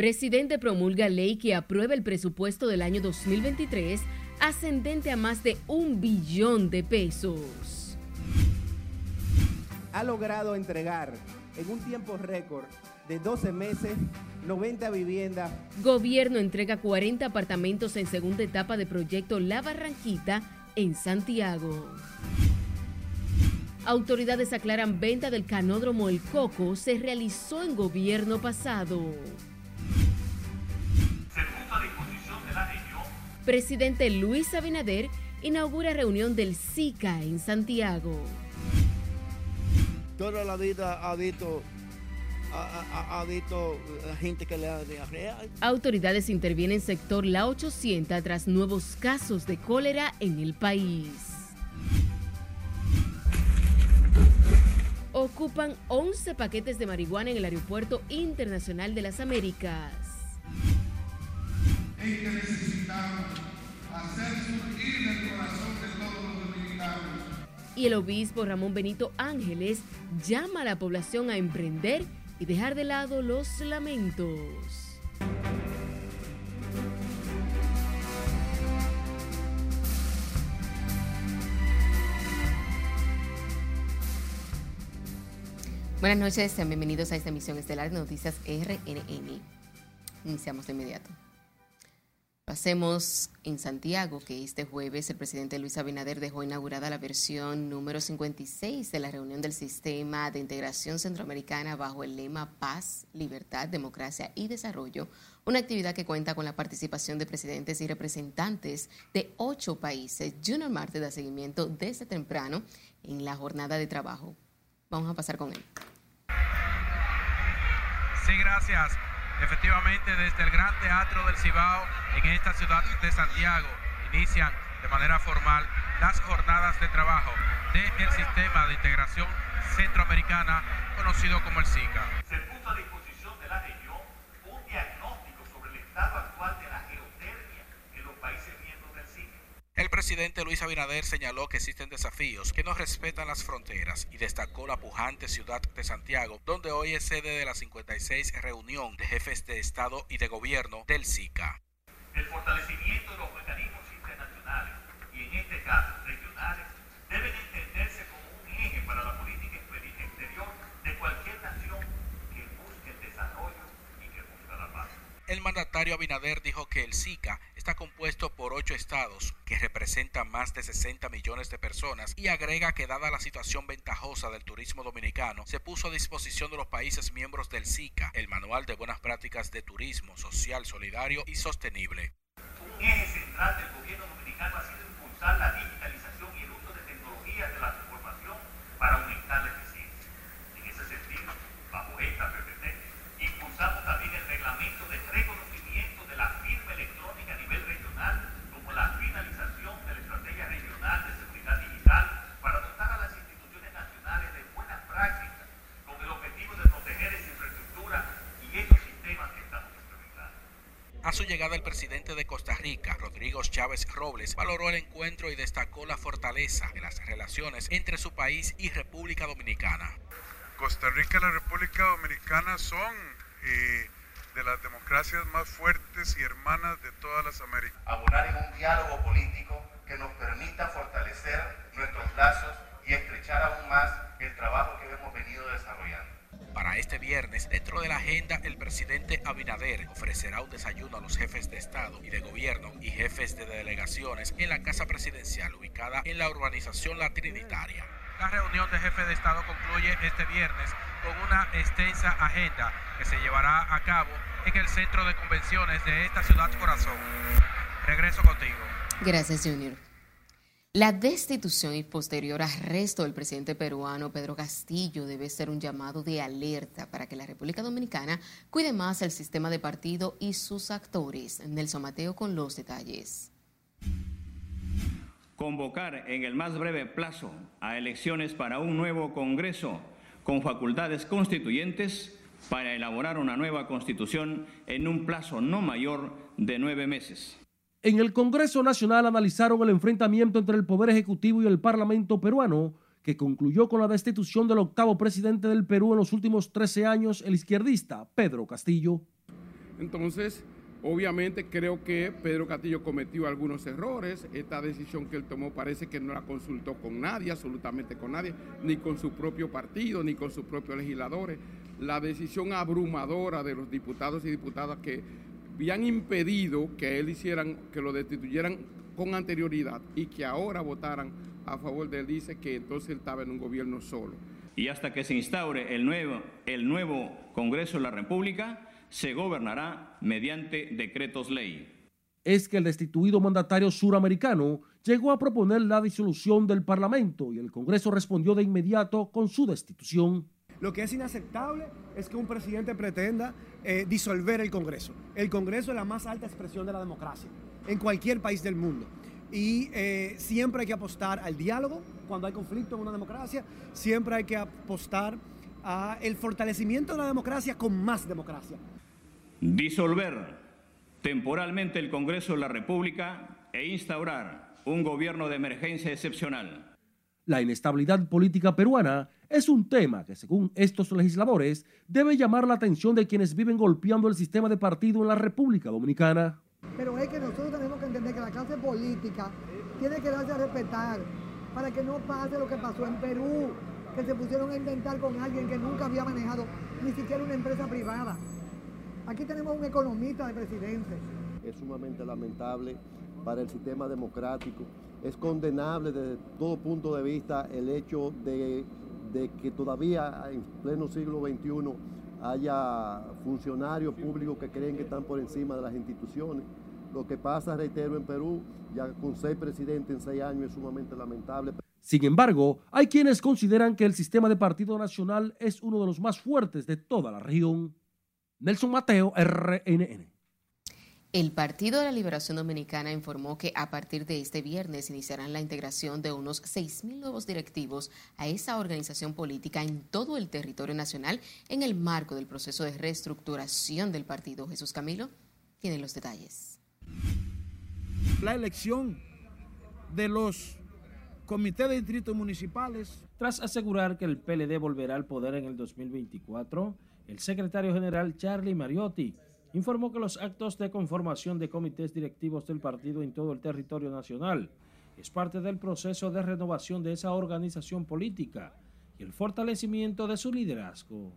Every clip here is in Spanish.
Presidente promulga ley que aprueba el presupuesto del año 2023 ascendente a más de un billón de pesos. Ha logrado entregar en un tiempo récord de 12 meses 90 viviendas. Gobierno entrega 40 apartamentos en segunda etapa de proyecto La Barranquita en Santiago. Autoridades aclaran venta del canódromo El Coco se realizó en gobierno pasado. Presidente Luis Abinader inaugura reunión del SICA en Santiago. Toda la vida ha visto ha, visto gente que le da diarrea. Autoridades intervienen en sector La 800 tras nuevos casos de cólera en el país. Ocupan 11 paquetes de marihuana en el Aeropuerto Internacional de las Américas. Hacer surgir el corazón de todos los dominicanos. Y el obispo Ramón Benito Ángeles llama a la población a emprender y dejar de lado los lamentos. Buenas noches, sean bienvenidos a esta emisión estelar de Noticias RNN. Iniciamos de inmediato. Pasemos en Santiago, que este jueves el presidente Luis Abinader dejó inaugurada la versión número 56 de la reunión del Sistema de Integración Centroamericana bajo el lema Paz, Libertad, Democracia y Desarrollo, una actividad que cuenta con la participación de presidentes y representantes de ocho países. Junior Marte da seguimiento desde temprano en la jornada de trabajo. Vamos a pasar con él. Sí, gracias. Efectivamente, desde el Gran Teatro del Cibao, en esta ciudad de Santiago, inician de manera formal las jornadas de trabajo del Sistema de Integración Centroamericana, conocido como el SICA. Se puso a disposición de la región un diagnóstico sobre el estado actual de la geotermia en los países miembros del SICA. El presidente Luis Abinader señaló que existen desafíos que no respetan las fronteras y destacó la pujante ciudad de Santiago, donde hoy es sede de la 56 reunión de jefes de Estado y de Gobierno del SICA. El fortalecimiento de los mecanismos internacionales y en este caso regionales deben entenderse como un eje para la política exterior de cualquier nación que busque el desarrollo y que busque la paz. El mandatario Abinader dijo que el SICA está compuesto por ocho estados que representan más de 60 millones de personas y agrega que dada la situación ventajosa del turismo dominicano, se puso a disposición de los países miembros del SICA el Manual de Buenas Prácticas de Turismo Social, Solidario y Sostenible. Un eje central del gobierno dominicano ha sido impulsar la digitalización y el uso de tecnologías de la información para aumentar la eficiencia. En ese sentido, bajo esta PPT, impulsamos también el reglamento de reconocimiento de la firma electrónica a nivel regional, como la finalización de la estrategia regional de seguridad digital para dotar a las instituciones nacionales de buenas prácticas con el objetivo de proteger esa infraestructura y esos sistemas que estamos implementando. A su llegada, el presidente de Costa Rica, Rodrigo Chávez Robles, valoró el encuentro y destacó la fortaleza de las relaciones entre su país y República Dominicana. Costa Rica y la República Dominicana son eh, de las democracias más fuertes y hermanas de todas las Américas. Abonar en un diálogo político que nos permita fortalecer nuestros lazos y estrechar aún más el trabajo que hemos venido desarrollando. Para este viernes, dentro de la agenda, el presidente Abinader ofrecerá un desayuno a los jefes de Estado y de Gobierno y jefes de delegaciones en la Casa Presidencial ubicada en la urbanización La Trinitaria. La reunión de jefes de Estado concluye este viernes con una extensa agenda que se llevará a cabo en el centro de convenciones de esta ciudad corazón. Regreso contigo. Gracias, Junior. La destitución y posterior arresto del presidente peruano Pedro Castillo debe ser un llamado de alerta para que la República Dominicana cuide más el sistema de partido y sus actores. Nelson Mateo con los detalles. Convocar en el más breve plazo a elecciones para un nuevo Congreso con facultades constituyentes para elaborar una nueva constitución en un plazo no mayor de nueve meses. En el Congreso Nacional analizaron el enfrentamiento entre el Poder Ejecutivo y el Parlamento peruano, que concluyó con la destitución del octavo presidente del Perú en los últimos 13 años, el izquierdista Pedro Castillo. Entonces, obviamente creo que Pedro Castillo cometió algunos errores. Esta decisión que él tomó parece que no la consultó con nadie, absolutamente con nadie, ni con su propio partido, ni con sus propios legisladores. La decisión abrumadora de los diputados y diputadas que habían impedido que él hicieran, que lo destituyeran con anterioridad y que ahora votaran a favor de él, dice que entonces él estaba en un gobierno solo. Y hasta que se instaure el nuevo, el nuevo Congreso de la República, se gobernará mediante decretos ley. Es que el destituido mandatario suramericano llegó a proponer la disolución del Parlamento y el Congreso respondió de inmediato con su destitución. Lo que es inaceptable es que un presidente pretenda eh, disolver el Congreso. El Congreso es la más alta expresión de la democracia en cualquier país del mundo. Y eh, siempre hay que apostar al diálogo cuando hay conflicto en una democracia, siempre hay que apostar al fortalecimiento de la democracia con más democracia. Disolver temporalmente el Congreso de la República e instaurar un gobierno de emergencia excepcional. La inestabilidad política peruana es un tema que, según estos legisladores, debe llamar la atención de quienes viven golpeando el sistema de partido en la República Dominicana. Pero es que nosotros tenemos que entender que la clase política tiene que darse a respetar para que no pase lo que pasó en Perú, que se pusieron a inventar con alguien que nunca había manejado ni siquiera una empresa privada. Aquí tenemos un economista de presidente. Es sumamente lamentable para el sistema democrático. Es condenable desde todo punto de vista el hecho de, de que todavía en pleno siglo XXI haya funcionarios públicos que creen que están por encima de las instituciones. Lo que pasa, reitero, en Perú, ya con seis presidentes en seis años es sumamente lamentable. Sin embargo, hay quienes consideran que el sistema de partido nacional es uno de los más fuertes de toda la región. Nelson Mateo, RNN. El Partido de la Liberación Dominicana informó que a partir de este viernes iniciarán la integración de unos 6.000 nuevos directivos a esa organización política en todo el territorio nacional en el marco del proceso de reestructuración del partido. Jesús Camilo tiene los detalles. La elección de los comités de distritos municipales. Tras asegurar que el PLD volverá al poder en el 2024, el secretario general Charlie Mariotti informó que los actos de conformación de comités directivos del partido en todo el territorio nacional es parte del proceso de renovación de esa organización política y el fortalecimiento de su liderazgo.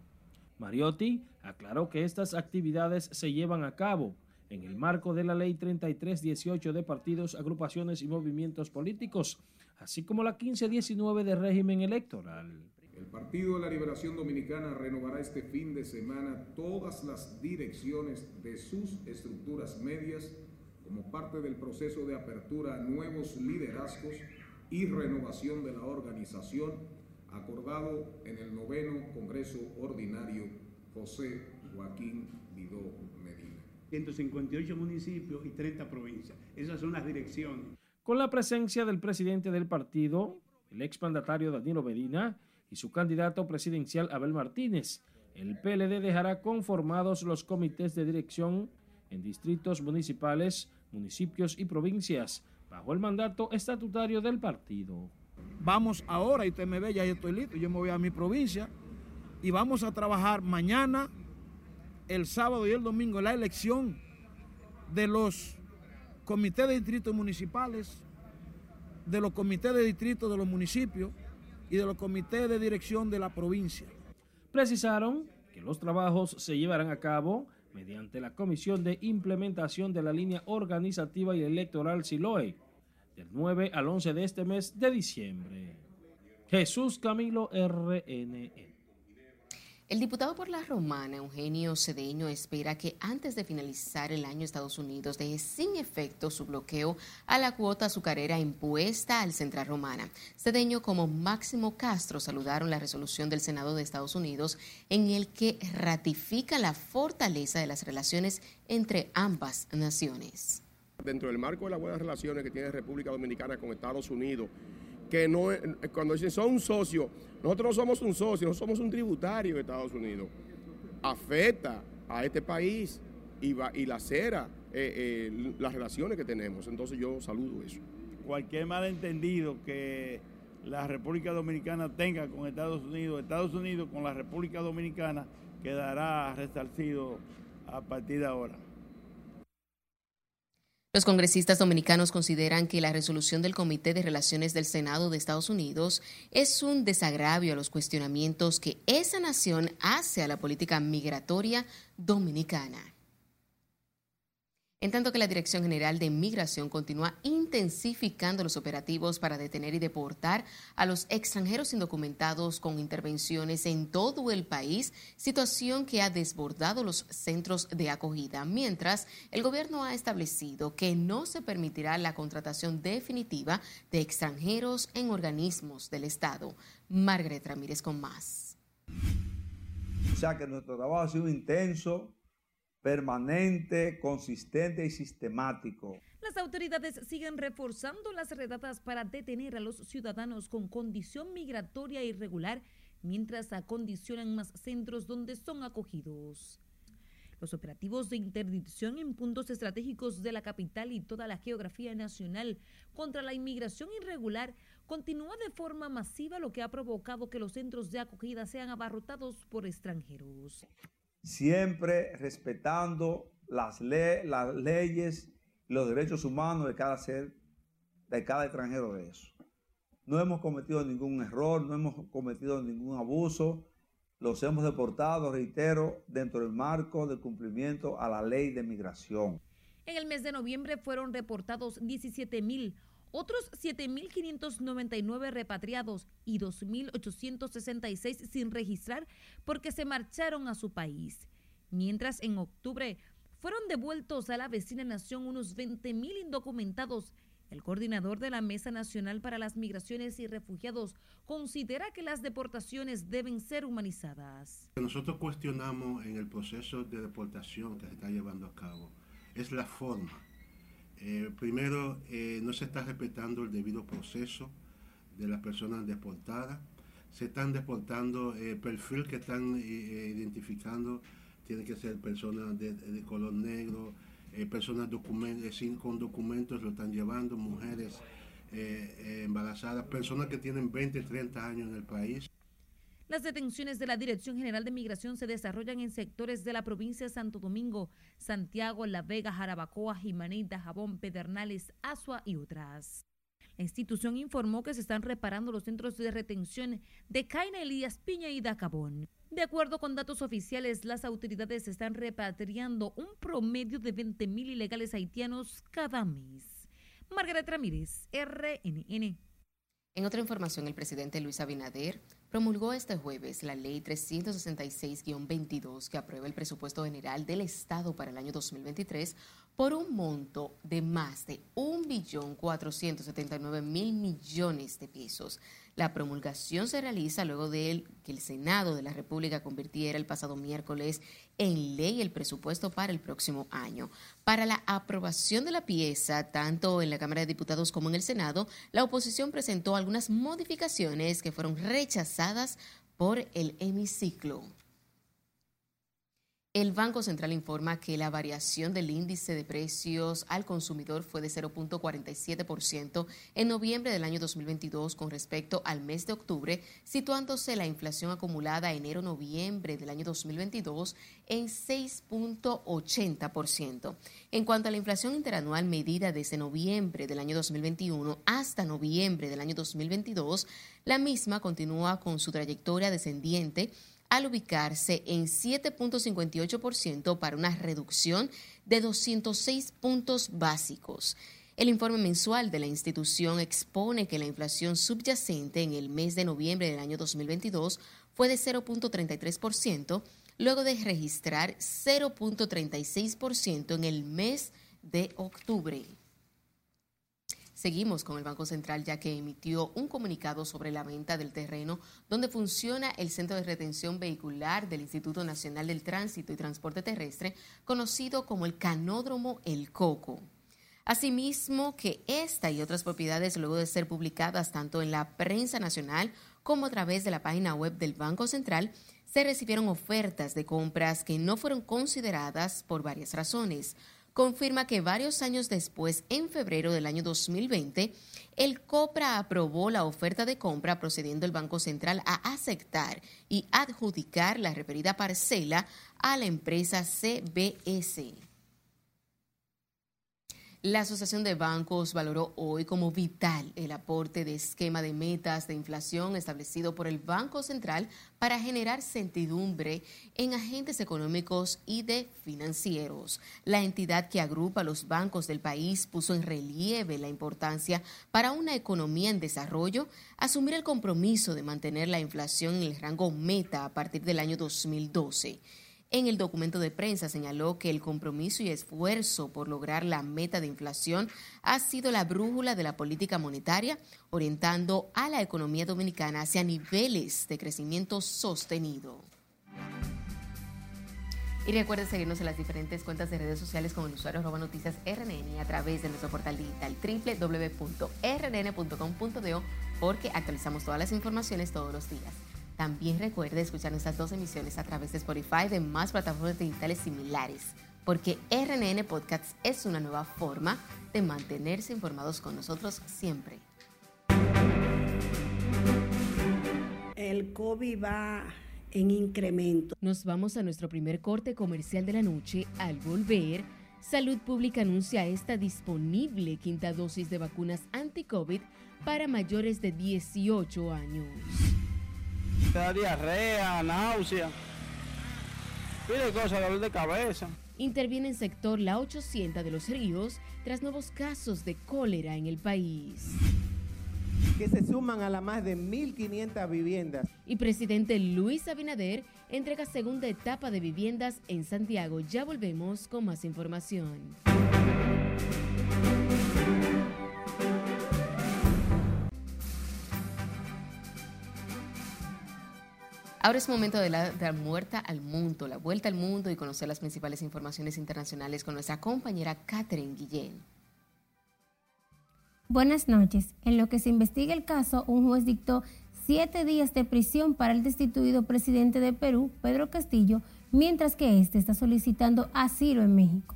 Mariotti aclaró que estas actividades se llevan a cabo en el marco de la Ley 3318 de partidos, agrupaciones y movimientos políticos, así como la 1519 de régimen electoral. El Partido de la Liberación Dominicana renovará este fin de semana todas las direcciones de sus estructuras medias como parte del proceso de apertura a nuevos liderazgos y renovación de la organización acordado en el noveno Congreso Ordinario José Joaquín Vidó Medina. 158 municipios y 30 provincias. Esas son las direcciones. Con la presencia del presidente del partido, el expandatario Danilo Medina, y su candidato presidencial Abel Martínez. El PLD dejará conformados los comités de dirección en distritos municipales, municipios y provincias, bajo el mandato estatutario del partido. Vamos ahora, y usted me ve, ya estoy listo, yo me voy a mi provincia y vamos a trabajar mañana, el sábado y el domingo la elección de los comités de distritos municipales, de los comités de distritos de los municipios, y de los comités de dirección de la provincia. Precisaron que los trabajos se llevarán a cabo mediante la Comisión de Implementación de la Línea Organizativa y Electoral SILOE, del 9 al 11 de este mes de diciembre. Jesús Camilo RNN. El diputado por la Romana, Eugenio Cedeño, espera que antes de finalizar el año Estados Unidos deje sin efecto su bloqueo a la cuota azucarera impuesta al Central Romana. Cedeño como Máximo Castro saludaron la resolución del Senado de Estados Unidos en el que ratifica la fortaleza de las relaciones entre ambas naciones. Dentro del marco de las buenas relaciones que tiene República Dominicana con Estados Unidos, que no, cuando dicen son un socio, nosotros no somos un socio, no somos un tributario de Estados Unidos. Afecta a este país y, va, y lacera eh, eh, las relaciones que tenemos. Entonces yo saludo eso. Cualquier malentendido que la República Dominicana tenga con Estados Unidos, Estados Unidos con la República Dominicana quedará resarcido a partir de ahora. Los congresistas dominicanos consideran que la resolución del Comité de Relaciones del Senado de Estados Unidos es un desagravio a los cuestionamientos que esa nación hace a la política migratoria dominicana en tanto que la Dirección General de Migración continúa intensificando los operativos para detener y deportar a los extranjeros indocumentados con intervenciones en todo el país, situación que ha desbordado los centros de acogida, mientras el gobierno ha establecido que no se permitirá la contratación definitiva de extranjeros en organismos del Estado. Margaret Ramírez con más. O sea que nuestro trabajo ha sido intenso, permanente, consistente y sistemático. Las autoridades siguen reforzando las redadas para detener a los ciudadanos con condición migratoria irregular mientras acondicionan más centros donde son acogidos. Los operativos de interdicción en puntos estratégicos de la capital y toda la geografía nacional contra la inmigración irregular continúa de forma masiva, lo que ha provocado que los centros de acogida sean abarrotados por extranjeros siempre respetando las, las leyes y los derechos humanos de cada ser, de cada extranjero de eso. No hemos cometido ningún error, no hemos cometido ningún abuso, los hemos deportado, reitero, dentro del marco del cumplimiento a la ley de migración. En el mes de noviembre fueron reportados 17 mil otros 7.599 repatriados y 2.866 sin registrar porque se marcharon a su país. Mientras en octubre fueron devueltos a la vecina nación unos 20.000 indocumentados. El coordinador de la Mesa Nacional para las Migraciones y Refugiados considera que las deportaciones deben ser humanizadas. Nosotros cuestionamos en el proceso de deportación que se está llevando a cabo es la forma eh, primero, eh, no se está respetando el debido proceso de las personas deportadas. Se están deportando, el perfil que están eh, identificando tiene que ser personas de, color negro, personas con documentos lo están llevando, mujeres embarazadas, personas que tienen 20, 30 años en el país. Las detenciones de la Dirección General de Migración se desarrollan en sectores de la provincia de Santo Domingo, Santiago, La Vega, Jarabacoa, Jimanita, Jabón, Pedernales, Asua y otras. La institución informó que se están reparando los centros de retención de Caina, Elías Piña y Dacabón. De acuerdo con datos oficiales, las autoridades están repatriando un promedio de 20.000 ilegales haitianos cada mes. Margaret Ramírez, RNN. En otra información, el presidente Luis Abinader promulgó este jueves la Ley 366-22 que aprueba el presupuesto general del Estado para el año 2023 por un monto de más de 1.479.000 millones de pesos. La promulgación se realiza luego de que el Senado de la República convirtiera el pasado miércoles en ley el presupuesto para el próximo año. Para la aprobación de la pieza, tanto en la Cámara de Diputados como en el Senado, la oposición presentó algunas modificaciones que fueron rechazadas por el hemiciclo. El Banco Central informa que la variación del índice de precios al consumidor fue de 0.47% en noviembre del año 2022 con respecto al mes de octubre, situándose la inflación acumulada enero-noviembre del año 2022 en 6.80%. En cuanto a la inflación interanual medida desde noviembre del año 2021 hasta noviembre del año 2022, la misma continúa con su trayectoria descendiente al ubicarse en 7.58% para una reducción de 206 puntos básicos. El informe mensual de la institución expone que la inflación subyacente en el mes de noviembre del año 2022 fue de 0.33%, luego de registrar 0.36% en el mes de octubre. Seguimos con el Banco Central ya que emitió un comunicado sobre la venta del terreno donde funciona el Centro de Retención Vehicular del Instituto Nacional del Tránsito y Transporte Terrestre, conocido como el Canódromo El Coco. Asimismo, que esta y otras propiedades, luego de ser publicadas tanto en la prensa nacional como a través de la página web del Banco Central, se recibieron ofertas de compras que no fueron consideradas por varias razones. Confirma que varios años después, en febrero del año 2020, el COPRA aprobó la oferta de compra procediendo el Banco Central a aceptar y adjudicar la referida parcela a la empresa CBS. La Asociación de Bancos valoró hoy como vital el aporte de esquema de metas de inflación establecido por el Banco Central para generar certidumbre en agentes económicos y de financieros. La entidad que agrupa los bancos del país puso en relieve la importancia para una economía en desarrollo asumir el compromiso de mantener la inflación en el rango meta a partir del año 2012. En el documento de prensa señaló que el compromiso y esfuerzo por lograr la meta de inflación ha sido la brújula de la política monetaria, orientando a la economía dominicana hacia niveles de crecimiento sostenido. Y recuerde seguirnos en las diferentes cuentas de redes sociales con el usuario arroba noticias RNN a través de nuestro portal digital www.rnn.com.do porque actualizamos todas las informaciones todos los días. También recuerde escuchar nuestras dos emisiones a través de Spotify de más plataformas digitales similares, porque RNN Podcasts es una nueva forma de mantenerse informados con nosotros siempre. El COVID va en incremento. Nos vamos a nuestro primer corte comercial de la noche. Al volver, Salud Pública anuncia esta disponible quinta dosis de vacunas anti-COVID para mayores de 18 años. Te da diarrea, náusea. Pide cosas, dolor de cabeza. Interviene en sector La 800 de los Ríos tras nuevos casos de cólera en el país. Que se suman a las más de 1.500 viviendas. Y presidente Luis Abinader entrega segunda etapa de viviendas en Santiago. Ya volvemos con más información. Ahora es momento de la muerta al mundo, la vuelta al mundo y conocer las principales informaciones internacionales con nuestra compañera Catherine Guillén. Buenas noches. En lo que se investiga el caso, un juez dictó siete días de prisión para el destituido presidente de Perú, Pedro Castillo, mientras que este está solicitando asilo en México.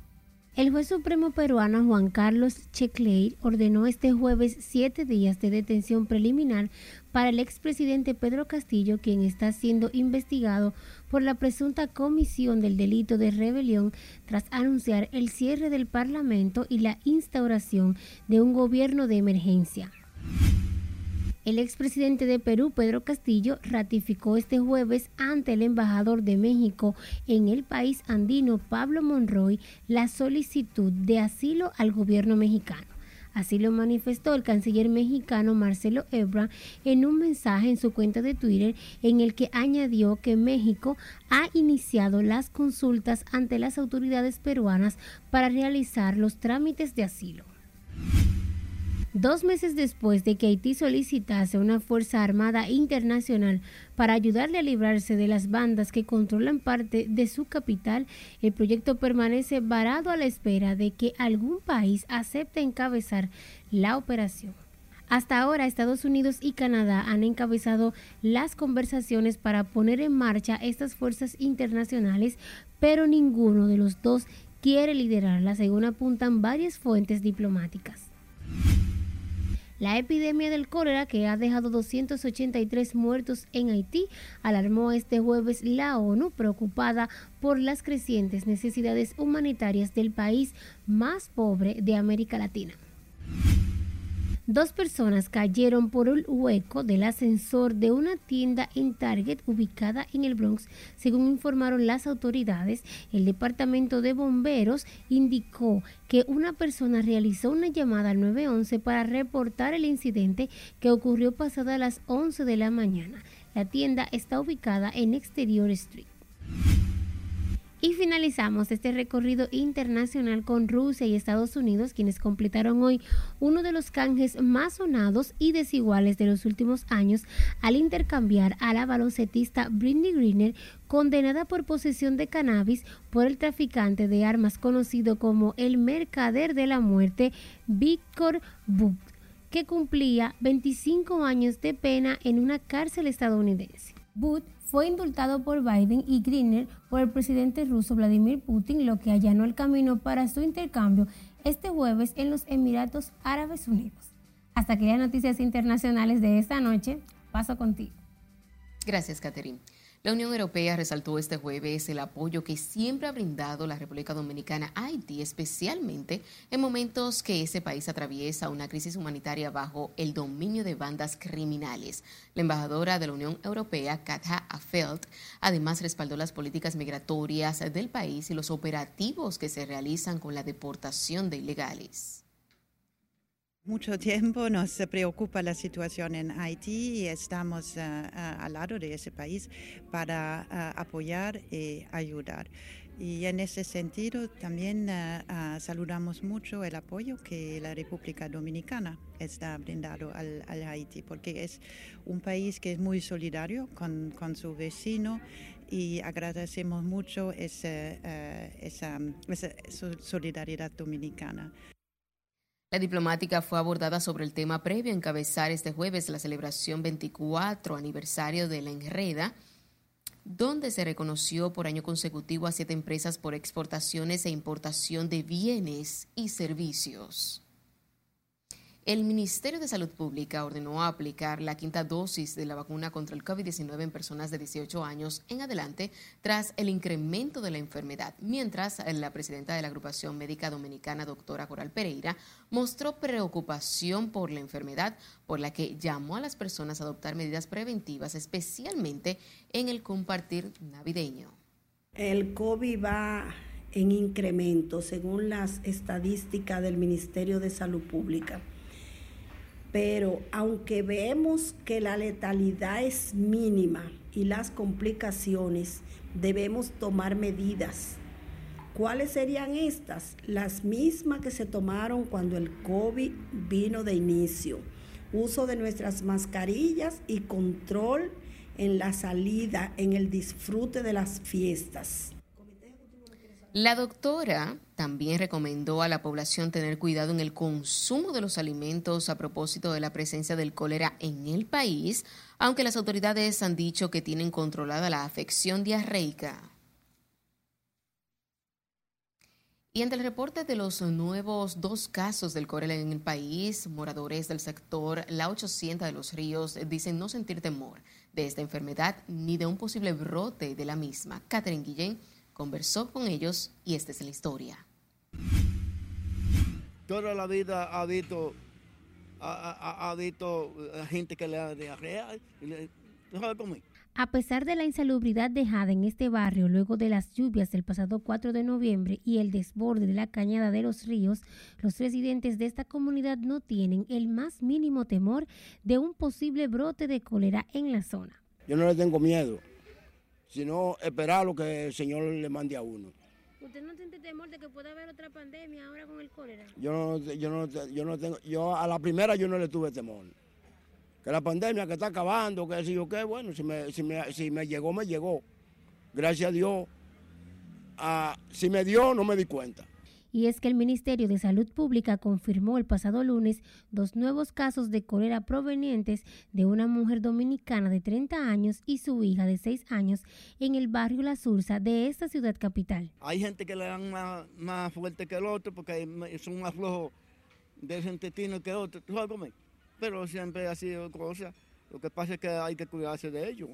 El juez supremo peruano Juan Carlos Checleir ordenó este jueves siete días de detención preliminar para el expresidente Pedro Castillo, quien está siendo investigado por la presunta comisión del delito de rebelión tras anunciar el cierre del Parlamento y la instauración de un gobierno de emergencia. El expresidente de Perú, Pedro Castillo, ratificó este jueves ante el embajador de México en el país andino, Pablo Monroy, la solicitud de asilo al gobierno mexicano. Así lo manifestó el canciller mexicano Marcelo Ebrard en un mensaje en su cuenta de Twitter en el que añadió que México ha iniciado las consultas ante las autoridades peruanas para realizar los trámites de asilo. Dos meses después de que Haití solicitase una Fuerza Armada Internacional para ayudarle a librarse de las bandas que controlan parte de su capital, el proyecto permanece varado a la espera de que algún país acepte encabezar la operación. Hasta ahora Estados Unidos y Canadá han encabezado las conversaciones para poner en marcha estas fuerzas internacionales, pero ninguno de los dos quiere liderarla, según apuntan varias fuentes diplomáticas. La epidemia del cólera, que ha dejado 283 muertos en Haití, alarmó este jueves la ONU, preocupada por las crecientes necesidades humanitarias del país más pobre de América Latina. Dos personas cayeron por un hueco del ascensor de una tienda en Target ubicada en el Bronx, según informaron las autoridades. El departamento de bomberos indicó que una persona realizó una llamada al 911 para reportar el incidente que ocurrió pasada las 11 de la mañana. La tienda está ubicada en Exterior Street. Y finalizamos este recorrido internacional con Rusia y Estados Unidos, quienes completaron hoy uno de los canjes más sonados y desiguales de los últimos años al intercambiar a la baloncetista Britney Greener, condenada por posesión de cannabis por el traficante de armas conocido como el mercader de la muerte, Víctor Buch, que cumplía 25 años de pena en una cárcel estadounidense. Fue indultado por Biden y Greener por el presidente ruso Vladimir Putin, lo que allanó el camino para su intercambio este jueves en los Emiratos Árabes Unidos. Hasta aquí las noticias internacionales de esta noche. Paso contigo. Gracias, Catherine. La Unión Europea resaltó este jueves el apoyo que siempre ha brindado la República Dominicana a Haití, especialmente en momentos que ese país atraviesa una crisis humanitaria bajo el dominio de bandas criminales. La embajadora de la Unión Europea, Katja Afelt, además respaldó las políticas migratorias del país y los operativos que se realizan con la deportación de ilegales mucho tiempo nos preocupa la situación en Haití y estamos uh, uh, al lado de ese país para uh, apoyar y ayudar. Y en ese sentido también saludamos mucho el apoyo que la República Dominicana está brindando al, Haití, porque es un país que es muy solidario con, con su vecino y agradecemos mucho esa, esa solidaridad dominicana. La diplomática fue abordada sobre el tema previo a encabezar este jueves la celebración 24 aniversario de la Enreda, donde se reconoció por año consecutivo a siete empresas por exportaciones e importación de bienes y servicios. El Ministerio de Salud Pública ordenó aplicar la quinta dosis de la vacuna contra el COVID-19 en personas de 18 años en adelante tras el incremento de la enfermedad, mientras la presidenta de la agrupación médica dominicana, doctora Coral Pereira, mostró preocupación por la enfermedad, por la que llamó a las personas a adoptar medidas preventivas, especialmente en el compartir navideño. El COVID va en incremento según las estadísticas del Ministerio de Salud Pública pero aunque vemos que la letalidad es mínima y las complicaciones, debemos tomar medidas. ¿Cuáles serían estas? Las mismas que se tomaron cuando el COVID vino de inicio. Uso de nuestras mascarillas y control en la salida, en el disfrute de las fiestas. La doctora también recomendó a la población tener cuidado en el consumo de los alimentos a propósito de la presencia del cólera en el país, aunque las autoridades han dicho que tienen controlada la afección diarreica. Y ante el reporte de los nuevos dos casos del cólera en el país, moradores del sector La 800 de los Ríos dicen no sentir temor de esta enfermedad ni de un posible brote de la misma. Catherine Guillén conversó con ellos y esta es la historia. Toda la vida ha visto, ha, visto eh, gente que le da diarrea. A pesar de la insalubridad dejada en este barrio luego de las lluvias del pasado 4 de noviembre y el desborde de la cañada de los ríos, los residentes de esta comunidad no tienen el más mínimo temor de un posible brote de cólera en la zona. Yo no le tengo miedo sino esperar lo que el Señor le mande a uno. ¿Usted no siente temor de que pueda haber otra pandemia ahora con el cólera? Yo no, yo no, yo no tengo, yo a la primera yo no le tuve temor. Que la pandemia que está acabando, que si yo qué, bueno, si me, si me, si me llegó, me llegó. Gracias a Dios. Ah, si me dio, no me di cuenta y es que el Ministerio de Salud Pública confirmó el pasado lunes dos nuevos casos de cólera provenientes de una mujer dominicana de 30 años y su hija de 6 años en el barrio La Sursa de esta ciudad capital. Hay gente que le dan más, fuerte que el otro porque son más flojos de ese intestino que otro, pero siempre ha sido cosa. Lo que pasa es que hay que cuidarse de ellos.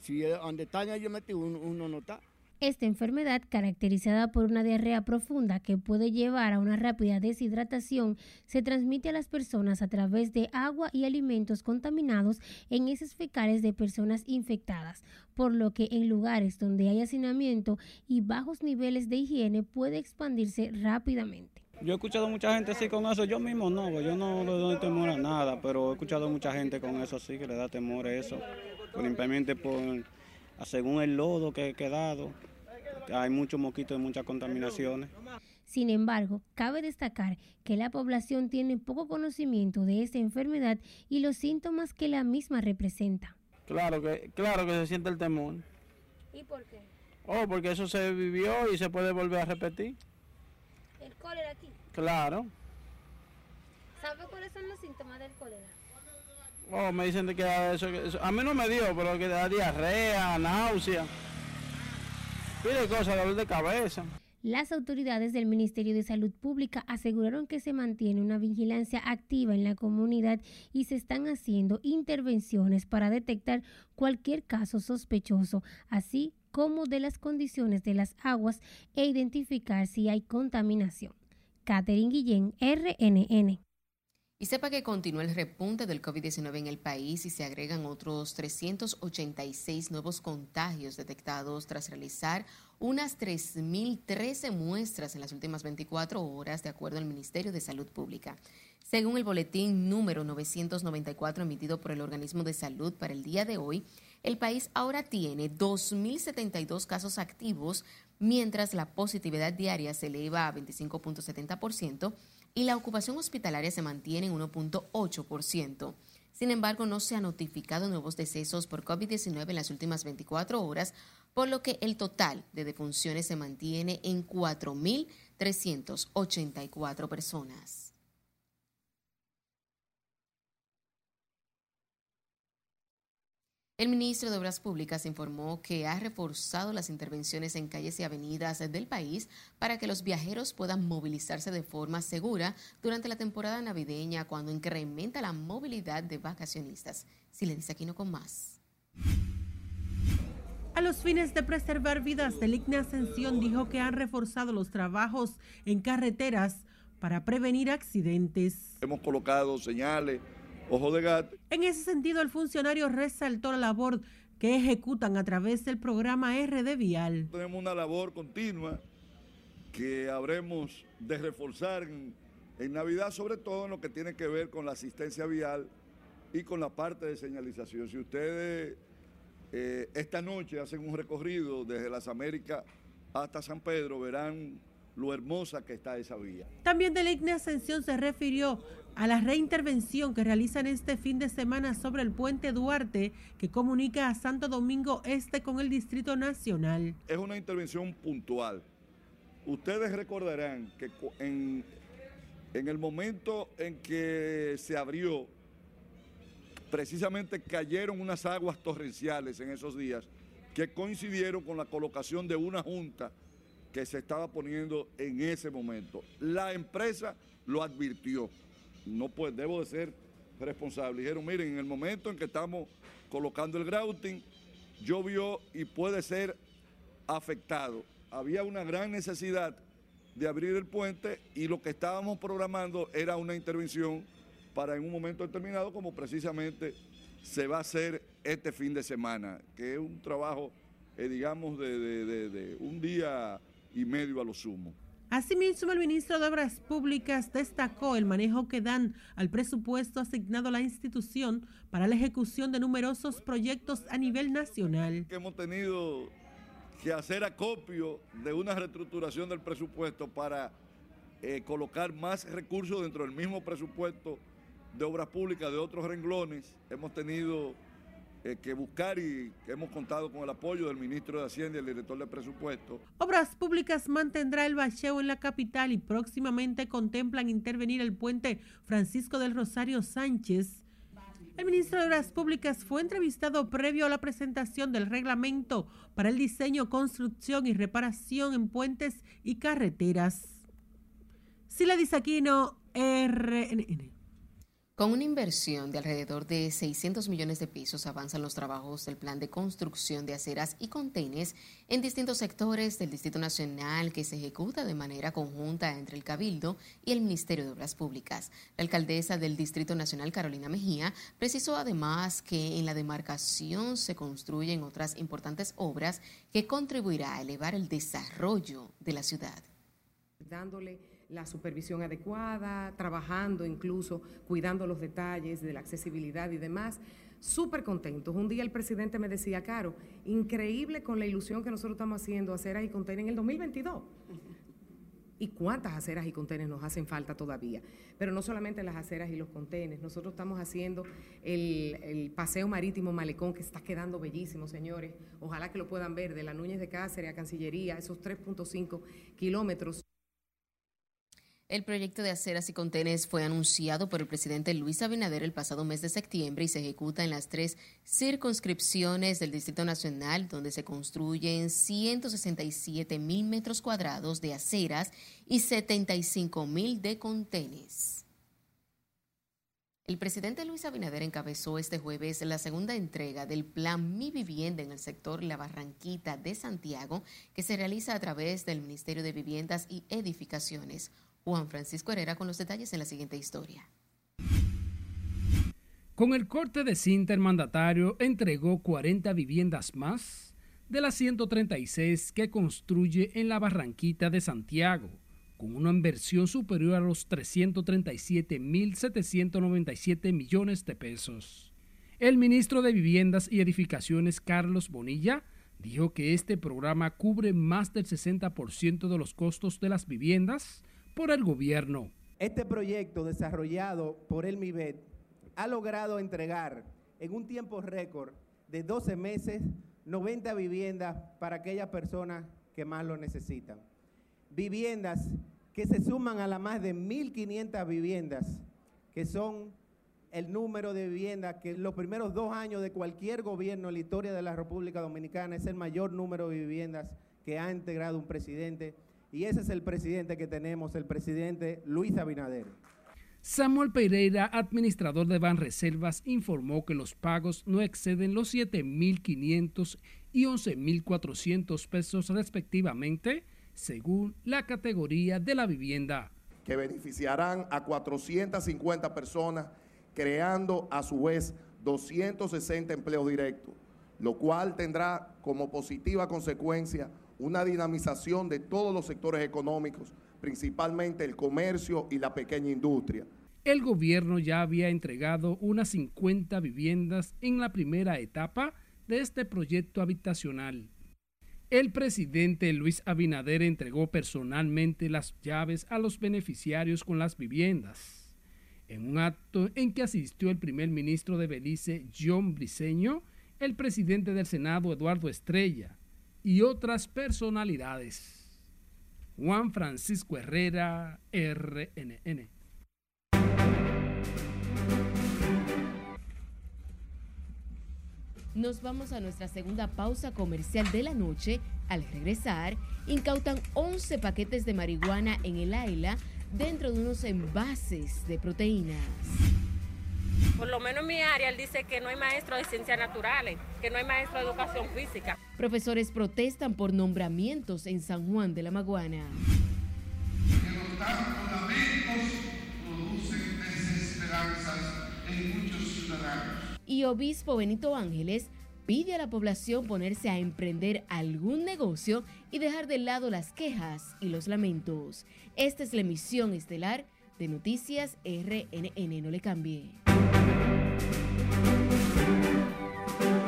Si donde están ellos metidos, uno no está. Esta enfermedad, caracterizada por una diarrea profunda que puede llevar a una rápida deshidratación, se transmite a las personas a través de agua y alimentos contaminados en heces fecales de personas infectadas, por lo que en lugares donde hay hacinamiento y bajos niveles de higiene puede expandirse rápidamente. Yo he escuchado mucha gente así con eso, yo mismo no, yo no le doy temor a nada, pero he escuchado mucha gente con eso así que le da temor a eso, simplemente por según el lodo que ha quedado, hay muchos mosquitos y muchas contaminaciones. Sin embargo, cabe destacar que la población tiene poco conocimiento de esta enfermedad y los síntomas que la misma representa. Claro que, claro que se siente el temor. ¿Y por qué? Oh, porque eso se vivió y se puede volver a repetir. ¿El cólera aquí? Claro. ¿Sabe cuáles son los síntomas del cólera? Oh, me dicen que eso, eso- a mí no me dio, pero que da diarrea, náusea, dolor de cabeza. Las autoridades del Ministerio de Salud Pública aseguraron que se mantiene una vigilancia activa en la comunidad y se están haciendo intervenciones para detectar cualquier caso sospechoso, así como de las condiciones de las aguas e identificar si hay contaminación. Catherine Guillén, RNN. Y sepa que continúa el repunte del COVID-19 en el país y se agregan otros 386 nuevos contagios detectados tras realizar unas 3.013 muestras en las últimas 24 horas, de acuerdo al Ministerio de Salud Pública. Según el boletín número 994 emitido por el Organismo de Salud para el día de hoy, el país ahora tiene 2.072 casos activos, mientras la positividad diaria se eleva a 25.70% y la ocupación hospitalaria se mantiene en 1.8%. Sin embargo, no se han notificado nuevos decesos por COVID-19 en las últimas 24 horas, por lo que el total de defunciones se mantiene en 4.384 personas. El ministro de Obras Públicas informó que ha reforzado las intervenciones en calles y avenidas del país para que los viajeros puedan movilizarse de forma segura durante la temporada navideña cuando incrementa la movilidad de vacacionistas. Si le dice aquí no con más. A los fines de preservar vidas, Deligna Ascensión dijo que han reforzado los trabajos en carreteras para prevenir accidentes. Hemos colocado señales, ojo de gato. En ese sentido, el funcionario resaltó la labor que ejecutan a través del programa RD Vial. Tenemos una labor continua que habremos de reforzar en, en Navidad, sobre todo en lo que tiene que ver con la asistencia vial y con la parte de señalización. Si ustedes eh, esta noche hacen un recorrido desde las Américas hasta San Pedro, verán lo hermosa que está esa vía. También Deligna Ascensión se refirió a la reintervención que realizan este fin de semana sobre el puente Duarte que comunica a Santo Domingo Este con el Distrito Nacional. Es una intervención puntual. Ustedes recordarán que en, en el momento en que se abrió, precisamente cayeron unas aguas torrenciales en esos días que coincidieron con la colocación de una junta que se estaba poniendo en ese momento. La empresa lo advirtió. No pues debo de ser responsable. Dijeron, miren, en el momento en que estamos colocando el grouting, llovió y puede ser afectado. Había una gran necesidad de abrir el puente y lo que estábamos programando era una intervención para en un momento determinado, como precisamente se va a hacer este fin de semana, que es un trabajo, eh, digamos, de- de- de un día y medio a lo sumo. Asimismo, el ministro de Obras Públicas destacó el manejo que dan al presupuesto asignado a la institución para la ejecución de numerosos proyectos a nivel nacional. hemos tenido que hacer acopio de una reestructuración del presupuesto para eh, colocar más recursos dentro del mismo presupuesto de obras públicas de otros renglones. Hemos tenido eh, que buscar y hemos contado con el apoyo del ministro de Hacienda y el director de presupuesto. Obras Públicas mantendrá el bacheo en la capital y próximamente contemplan intervenir el puente Francisco del Rosario Sánchez. El ministro de Obras Públicas fue entrevistado previo a la presentación del reglamento para el diseño, construcción y reparación en puentes y carreteras. Sila Disaquino, RNN. Con una inversión de alrededor de 600 millones de pesos avanzan los trabajos del plan de construcción de aceras y contenes en distintos sectores del Distrito Nacional que se ejecuta de manera conjunta entre el Cabildo y el Ministerio de Obras Públicas. La alcaldesa del Distrito Nacional, Carolina Mejía, precisó además que en la demarcación se construyen otras importantes obras que contribuirá a elevar el desarrollo de la ciudad. La supervisión adecuada, trabajando incluso, cuidando los detalles de la accesibilidad y demás. Súper contentos. Un día el presidente me decía, Caro, increíble con la ilusión que nosotros estamos haciendo aceras y contenedores en el 2022. ¿Y cuántas aceras y contenedores nos hacen falta todavía? Pero no solamente las aceras y los contenedores, nosotros estamos haciendo el, el paseo marítimo Malecón, que está quedando bellísimo, señores. Ojalá que lo puedan ver, de la Núñez de Cáceres a Cancillería, esos 3.5 kilómetros. El proyecto de aceras y contenes fue anunciado por el presidente Luis Abinader el pasado mes de septiembre y se ejecuta en las tres circunscripciones del Distrito Nacional, donde se construyen 167 mil metros cuadrados de aceras y 75 mil de contenes. El presidente Luis Abinader encabezó este jueves la segunda entrega del plan Mi Vivienda en el sector La Barranquita de Santiago, que se realiza a través del Ministerio de Viviendas y Edificaciones. Juan Francisco Herrera con los detalles en la siguiente historia. Con el corte de cinta, el mandatario entregó 40 viviendas más de las 136 que construye en la Barranquita de Santiago, con una inversión superior a los 337.797 millones de pesos. El ministro de Viviendas y Edificaciones, Carlos Bonilla, dijo que este programa cubre más del 60% de los costos de las viviendas por el gobierno. Este proyecto desarrollado por el MIBET ha logrado entregar en un tiempo récord de 12 meses 90 viviendas para aquellas personas que más lo necesitan. Viviendas que se suman a las más de 1.500 viviendas, que son el número de viviendas que los primeros dos años de cualquier gobierno en la historia de la República Dominicana es el mayor número de viviendas que ha integrado un presidente y ese es el presidente que tenemos, el presidente Luis Abinader. Samuel Pereira, administrador de Banreservas, informó que los pagos no exceden los 7.500 y 11.400 pesos respectivamente, según la categoría de la vivienda. Que beneficiarán a 450 personas, creando a su vez 260 empleos directos, lo cual tendrá como positiva consecuencia una dinamización de todos los sectores económicos, principalmente el comercio y la pequeña industria. El gobierno ya había entregado unas 50 viviendas en la primera etapa de este proyecto habitacional. El presidente Luis Abinader entregó personalmente las llaves a los beneficiarios con las viviendas. En un acto en que asistió el primer ministro de Belice, John Briceño, el presidente del Senado, Eduardo Estrella, y otras personalidades. Juan Francisco Herrera, RNN. Nos vamos a nuestra segunda pausa comercial de la noche. Al regresar, incautan 11 paquetes de marihuana en el AILA dentro de unos envases de proteínas. Por lo menos en mi área, él dice que no hay maestro de ciencias naturales, que no hay maestro de educación física. Profesores protestan por nombramientos en San Juan de la Maguana. Y obispo Benito Ángeles pide a la población ponerse a emprender algún negocio y dejar de lado las quejas y los lamentos. Esta es la emisión estelar de Noticias RNN. No le cambie. thank you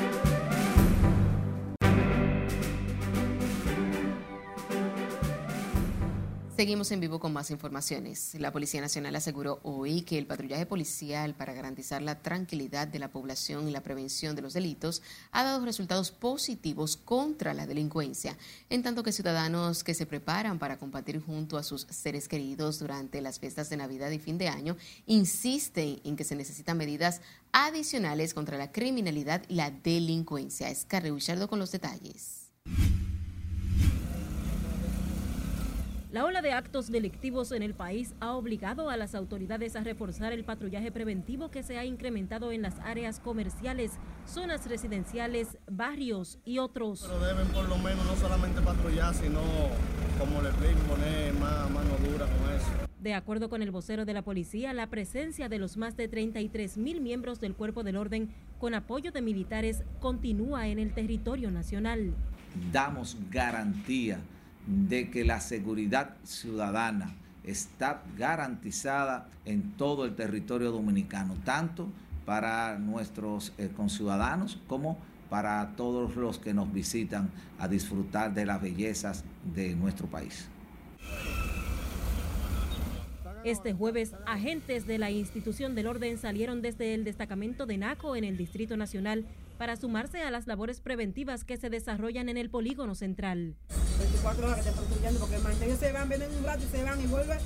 Seguimos en vivo con más informaciones. La Policía Nacional aseguró hoy que el patrullaje policial para garantizar la tranquilidad de la población y la prevención de los delitos ha dado resultados positivos contra la delincuencia, en tanto que ciudadanos que se preparan para combatir junto a sus seres queridos durante las fiestas de Navidad y fin de año insisten en que se necesitan medidas adicionales contra la criminalidad y la delincuencia. Es Carre con los detalles. La ola de actos delictivos en el país ha obligado a las autoridades a reforzar el patrullaje preventivo que se ha incrementado en las áreas comerciales, zonas residenciales, barrios y otros. Pero deben por lo menos no solamente patrullar, sino, como le explico, poner más mano dura con eso. De acuerdo con el vocero de la policía, la presencia de los más de 33 mil miembros del cuerpo del orden con apoyo de militares continúa en el territorio nacional. Damos garantía de que la seguridad ciudadana está garantizada en todo el territorio dominicano, tanto para nuestros eh, conciudadanos como para todos los que nos visitan a disfrutar de las bellezas de nuestro país. Este jueves, agentes de la institución del orden salieron desde el destacamento de NACO en el Distrito Nacional para sumarse a las labores preventivas que se desarrollan en el polígono central. 24 horas que porque se van, vienen un rato y se van y vuelven.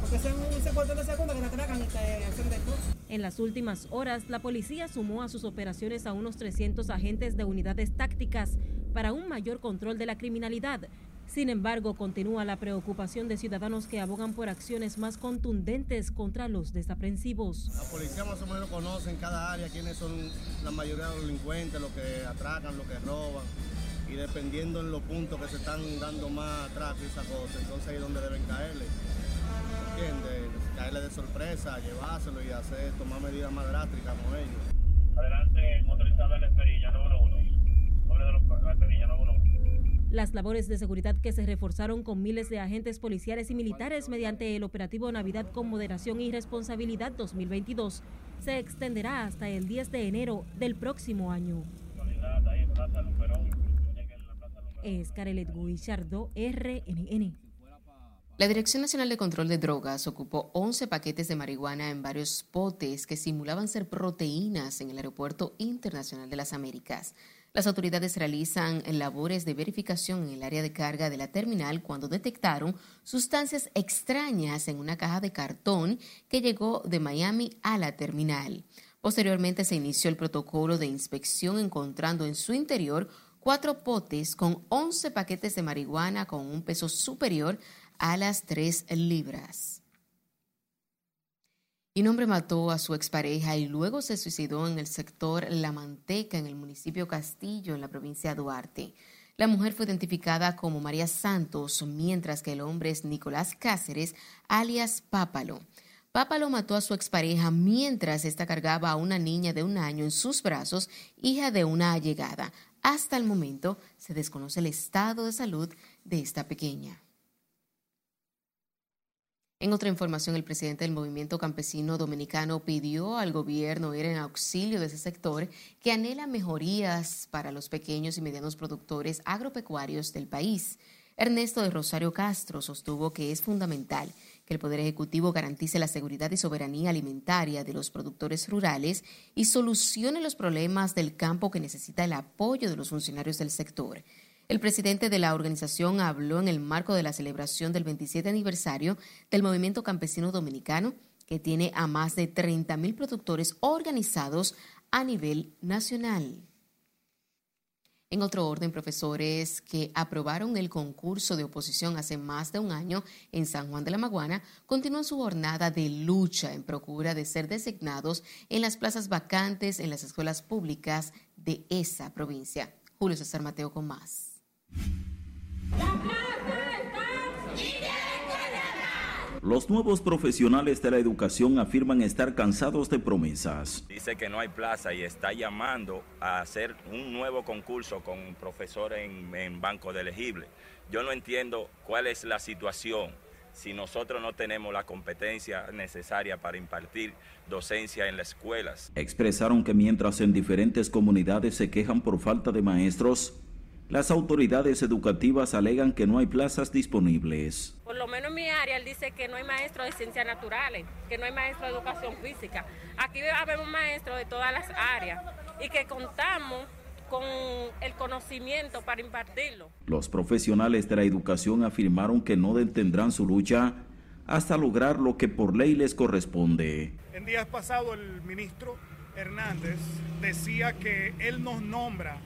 porque sean un secuestro de segunda que te atracan y te hacen de todo. En las últimas horas, la policía sumó a sus operaciones a unos 300 agentes de unidades tácticas para un mayor control de la criminalidad. Sin embargo, continúa la preocupación de ciudadanos que abogan por acciones más contundentes contra los desaprensivos. La policía más o menos conoce en cada área quiénes son la mayoría de los delincuentes, los que atracan, los que roban. Y dependiendo en los puntos que se están dando más atraco y esa cosa, entonces ahí es donde deben caerle. ¿Entiendes? Caerle de sorpresa, llevárselo y hacer, tomar medidas más drásticas con ellos. Adelante, motorizado de la Esperilla, número uno. Nombre de los- la Esperilla, número uno. Las labores de seguridad que se reforzaron con miles de agentes policiales y militares mediante el operativo Navidad con Moderación y Responsabilidad 2022 se extenderá hasta el 10 de enero del próximo año. Es Carelet RNN. La Dirección Nacional de Control de Drogas ocupó 11 paquetes de marihuana en varios potes que simulaban ser proteínas en el Aeropuerto Internacional de las Américas. Las autoridades realizan labores de verificación en el área de carga de la terminal cuando detectaron sustancias extrañas en una caja de cartón que llegó de Miami a la terminal. Posteriormente se inició el protocolo de inspección encontrando en su interior cuatro potes con 11 paquetes de marihuana con un peso superior a las 3 libras. Y un hombre mató a su expareja y luego se suicidó en el sector La Manteca, en el municipio Castillo, en la provincia de Duarte. La mujer fue identificada como María Santos, mientras que el hombre es Nicolás Cáceres, alias Pápalo. Pápalo mató a su expareja mientras ésta cargaba a una niña de un año en sus brazos, hija de una allegada. Hasta el momento se desconoce el estado de salud de esta pequeña. En otra información, el presidente del Movimiento Campesino Dominicano pidió al gobierno ir en auxilio de ese sector que anhela mejorías para los pequeños y medianos productores agropecuarios del país. Ernesto de Rosario Castro sostuvo que es fundamental que el Poder Ejecutivo garantice la seguridad y soberanía alimentaria de los productores rurales y solucione los problemas del campo que necesita el apoyo de los funcionarios del sector. El presidente de la organización habló en el marco de la celebración del 27 aniversario del Movimiento Campesino Dominicano, que tiene a más de 30 mil productores organizados a nivel nacional. En otro orden, profesores que aprobaron el concurso de oposición hace más de un año en San Juan de la Maguana continúan su jornada de lucha en procura de ser designados en las plazas vacantes en las escuelas públicas de esa provincia. Julio César Mateo con más. Los nuevos profesionales de la educación afirman estar cansados de promesas. Dice que no hay plaza y está llamando a hacer un nuevo concurso con profesores en, en banco de elegible. Yo no entiendo cuál es la situación si nosotros no tenemos la competencia necesaria para impartir docencia en las escuelas. Expresaron que mientras en diferentes comunidades se quejan por falta de maestros, las autoridades educativas alegan que no hay plazas disponibles. Por lo menos en mi área, él dice que no hay maestro de ciencias naturales, que no hay maestro de educación física. Aquí habemos maestros de todas las áreas y que contamos con el conocimiento para impartirlo. Los profesionales de la educación afirmaron que no detendrán su lucha hasta lograr lo que por ley les corresponde. En días pasados el ministro Hernández decía que él nos nombra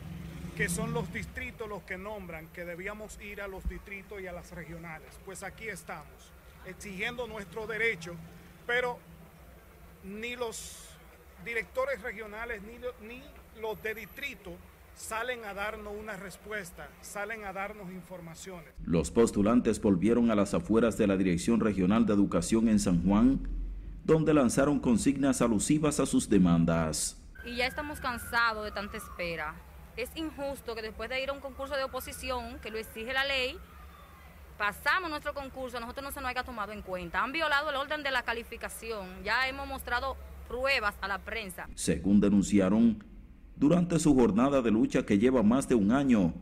que son los distritos los que nombran, que debíamos ir a los distritos y a las regionales. Pues aquí estamos, exigiendo nuestro derecho, pero ni los directores regionales ni, ni los de distrito salen a darnos una respuesta, salen a darnos informaciones. Los postulantes volvieron a las afueras de la Dirección Regional de Educación en San Juan, donde lanzaron consignas alusivas a sus demandas. Y ya estamos cansados de tanta espera es injusto que después de ir a un concurso de oposición, que lo exige la ley, pasamos nuestro concurso, nosotros no se nos haya tomado en cuenta. Han violado el orden de la calificación, ya hemos mostrado pruebas a la prensa. Según denunciaron, durante su jornada de lucha que lleva más de un año,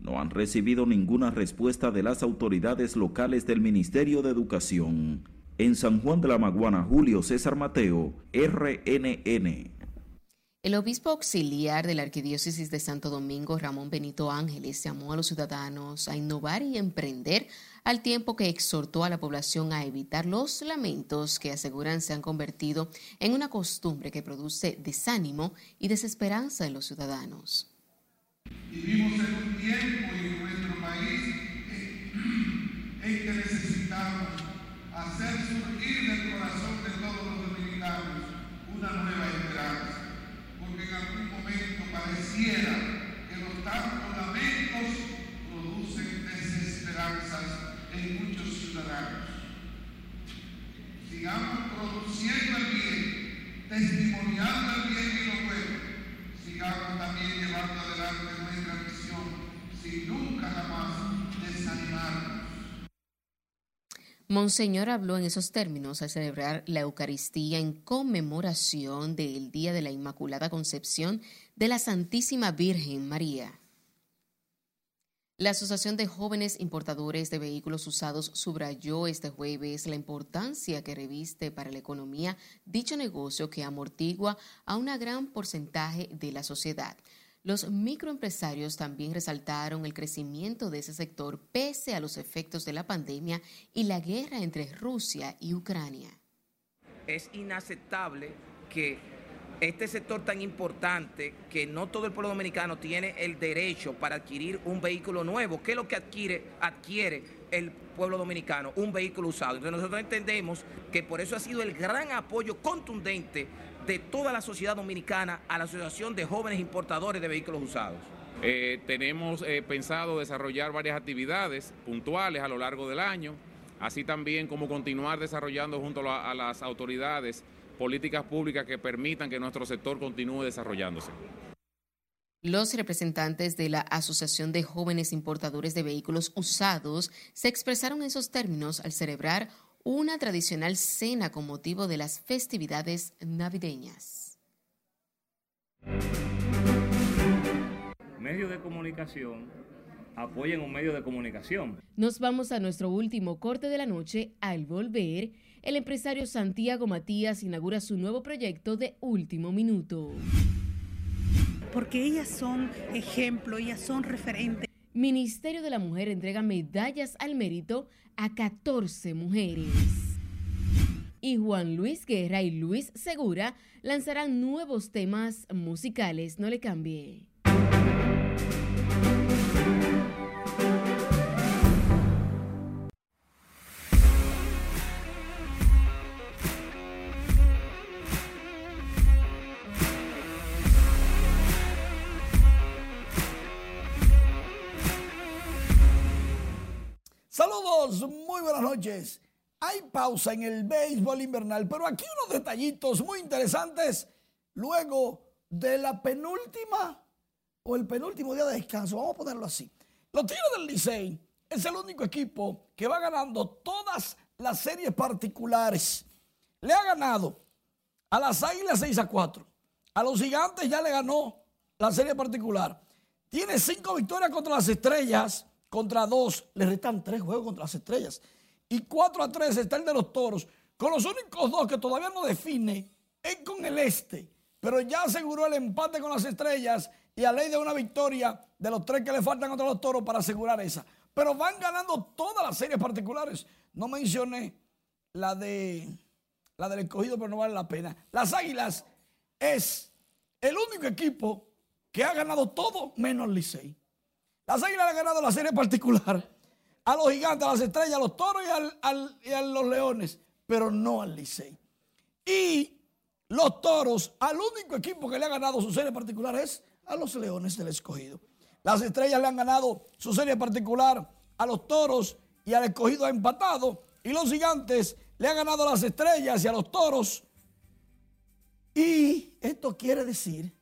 no han recibido ninguna respuesta de las autoridades locales del Ministerio de Educación. En San Juan de la Maguana, Julio César Mateo, RNN. El obispo auxiliar de la Arquidiócesis de Santo Domingo, Ramón Benito Ángeles, llamó a los ciudadanos a innovar y emprender al tiempo que exhortó a la población a evitar los lamentos que aseguran se han convertido en una costumbre que produce desánimo y desesperanza en los ciudadanos. Vivimos en un tiempo en nuestro país en que necesitamos hacer surgir del corazón de todos los dominicanos una nueva esperanza en algún momento pareciera que los tantos lamentos producen desesperanzas en muchos ciudadanos. Sigamos produciendo el bien, testimoniando el bien y lo bueno. Sigamos también llevando adelante nuestra misión sin nunca jamás desanimarnos. Monseñor habló en esos términos al celebrar la Eucaristía en conmemoración del Día de la Inmaculada Concepción de la Santísima Virgen María. La Asociación de Jóvenes Importadores de Vehículos Usados subrayó este jueves la importancia que reviste para la economía dicho negocio que amortigua a un gran porcentaje de la sociedad. Los microempresarios también resaltaron el crecimiento de ese sector pese a los efectos de la pandemia y la guerra entre Rusia y Ucrania. Es inaceptable que este sector tan importante, que no todo el pueblo dominicano tiene el derecho para adquirir un vehículo nuevo. ¿Qué es lo que adquiere, adquiere el pueblo dominicano? Un vehículo usado. Entonces nosotros entendemos que por eso ha sido el gran apoyo contundente de toda la sociedad dominicana a la Asociación de Jóvenes Importadores de Vehículos Usados. Eh, tenemos eh, pensado desarrollar varias actividades puntuales a lo largo del año, así también como continuar desarrollando junto a, a las autoridades políticas públicas que permitan que nuestro sector continúe desarrollándose. Los representantes de la Asociación de Jóvenes Importadores de Vehículos Usados se expresaron en esos términos al celebrar una tradicional cena con motivo de las festividades navideñas. Medios de comunicación apoyen un medio de comunicación. Nos vamos a nuestro último corte de la noche. Al volver, el empresario Santiago Matías inaugura su nuevo proyecto de último minuto. Porque ellas son ejemplo, ellas son referentes. Ministerio de la Mujer entrega medallas al mérito a 14 mujeres. Y Juan Luis Guerra y Luis Segura lanzarán nuevos temas musicales. No le cambie. Saludos, muy buenas noches. Hay pausa en el béisbol invernal, pero aquí unos detallitos muy interesantes luego de la penúltima o el penúltimo día de descanso, vamos a ponerlo así. Los Tigres del Licey es el único equipo que va ganando todas las series particulares. Le ha ganado a las Águilas 6 a 4. A los Gigantes ya le ganó la serie particular. Tiene cinco victorias contra las Estrellas contra dos, le restan tres juegos contra las estrellas. Y cuatro a tres está el de los toros, con los únicos dos que todavía no define es con el este, pero ya aseguró el empate con las estrellas y a ley de una victoria de los tres que le faltan contra los toros para asegurar esa. Pero van ganando todas las series particulares. No mencioné la de la del escogido, pero no vale la pena. Las Águilas es el único equipo que ha ganado todo menos Licey. Las Águilas han ganado la serie particular a los gigantes, a las estrellas, a los toros y, a los leones, pero no al Licey. Y los toros, al único equipo que le ha ganado su serie particular es a los leones del escogido. Las estrellas le han ganado su serie particular a los toros y al escogido ha empatado. Y los gigantes le han ganado a las estrellas y a los toros. Y esto quiere decir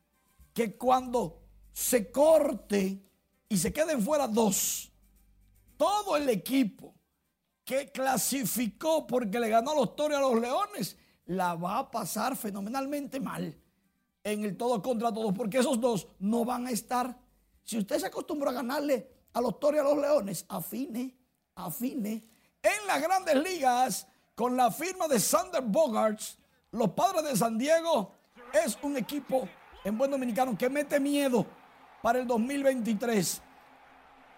que cuando se corte y se queden fuera dos, todo el equipo que clasificó porque le ganó a los toros a los leones, la va a pasar fenomenalmente mal en el todo contra todos, porque esos dos no van a estar. Si usted se acostumbró a ganarle a los toros a los leones, afine, afine. En las grandes ligas, con la firma de Sander Bogarts, los padres de San Diego es un equipo en buen dominicano, que mete miedo para el 2023.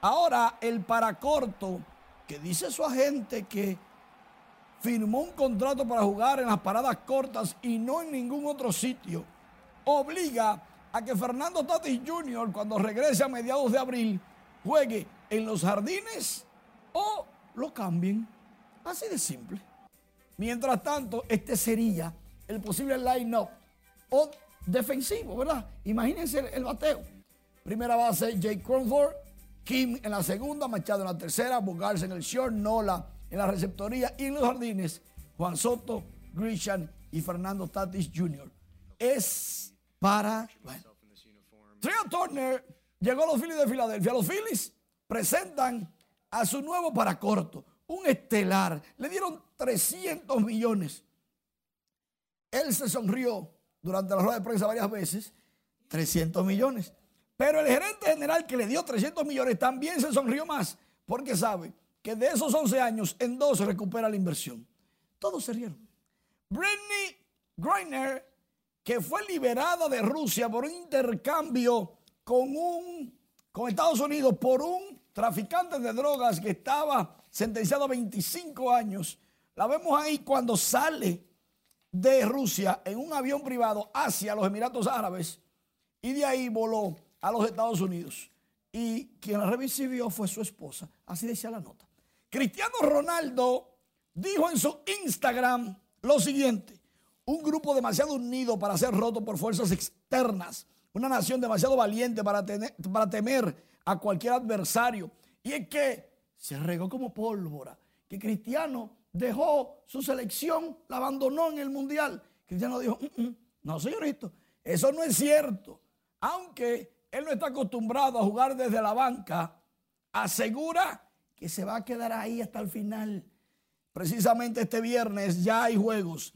Ahora el paracorto, que dice su agente que firmó un contrato para jugar en las paradas cortas y no en ningún otro sitio, obliga a que Fernando Tatis Jr., cuando regrese a mediados de abril, juegue en los jardines o lo cambien. Así de simple. Mientras tanto, este sería el posible line-up o defensivo, ¿verdad? Imagínense el, bateo. Primera base, Jake Crawford, Kim en la segunda, Machado en la tercera, Bugarse en el short, Nola en la receptoría y en los jardines, Juan Soto, Grisham y Fernando Tatis Jr. Es para. Bueno. Turner llegó a los Phillies de Filadelfia. Los Phillies presentan a su nuevo para corto, un estelar. Le dieron 300 millones. Él se sonrió durante la rueda de prensa varias veces. 300 millones. Pero el gerente general que le dio 300 millones también se sonrió más porque sabe que de esos 11 años en dos recupera la inversión. Todos se rieron. Britney Griner que fue liberada de Rusia por un intercambio con, con Estados Unidos por un traficante de drogas que estaba sentenciado a 25 años. La vemos ahí cuando sale de Rusia en un avión privado hacia los Emiratos Árabes y de ahí voló a los Estados Unidos. Y quien la recibió fue su esposa. Así decía la nota. Cristiano Ronaldo dijo en su Instagram lo siguiente un grupo demasiado unido para ser roto por fuerzas externas, una nación demasiado valiente para, para temer a cualquier adversario. Y es que se regó como pólvora, que Cristiano dejó su selección, la abandonó en el Mundial. Cristiano dijo, mm, mm, no señorito, eso no es cierto. Aunque él no está acostumbrado a jugar desde la banca, asegura que se va a quedar ahí hasta el final. Precisamente este viernes ya hay juegos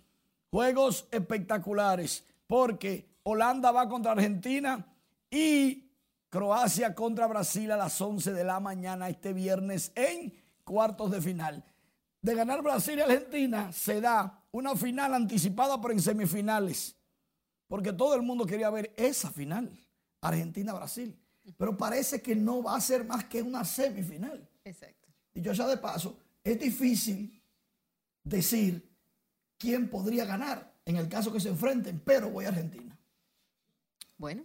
Juegos espectaculares porque Holanda va contra Argentina y Croacia contra Brasil a las 11 de la mañana este viernes en cuartos de final. De ganar Brasil y Argentina se da una final anticipada pero en semifinales. Porque todo el mundo quería ver esa final, Argentina-Brasil. Pero parece que no va a ser más que una semifinal. Exacto. Y yo ya de paso, es difícil decir quién podría ganar en el caso que se enfrenten, pero voy a Argentina. Bueno,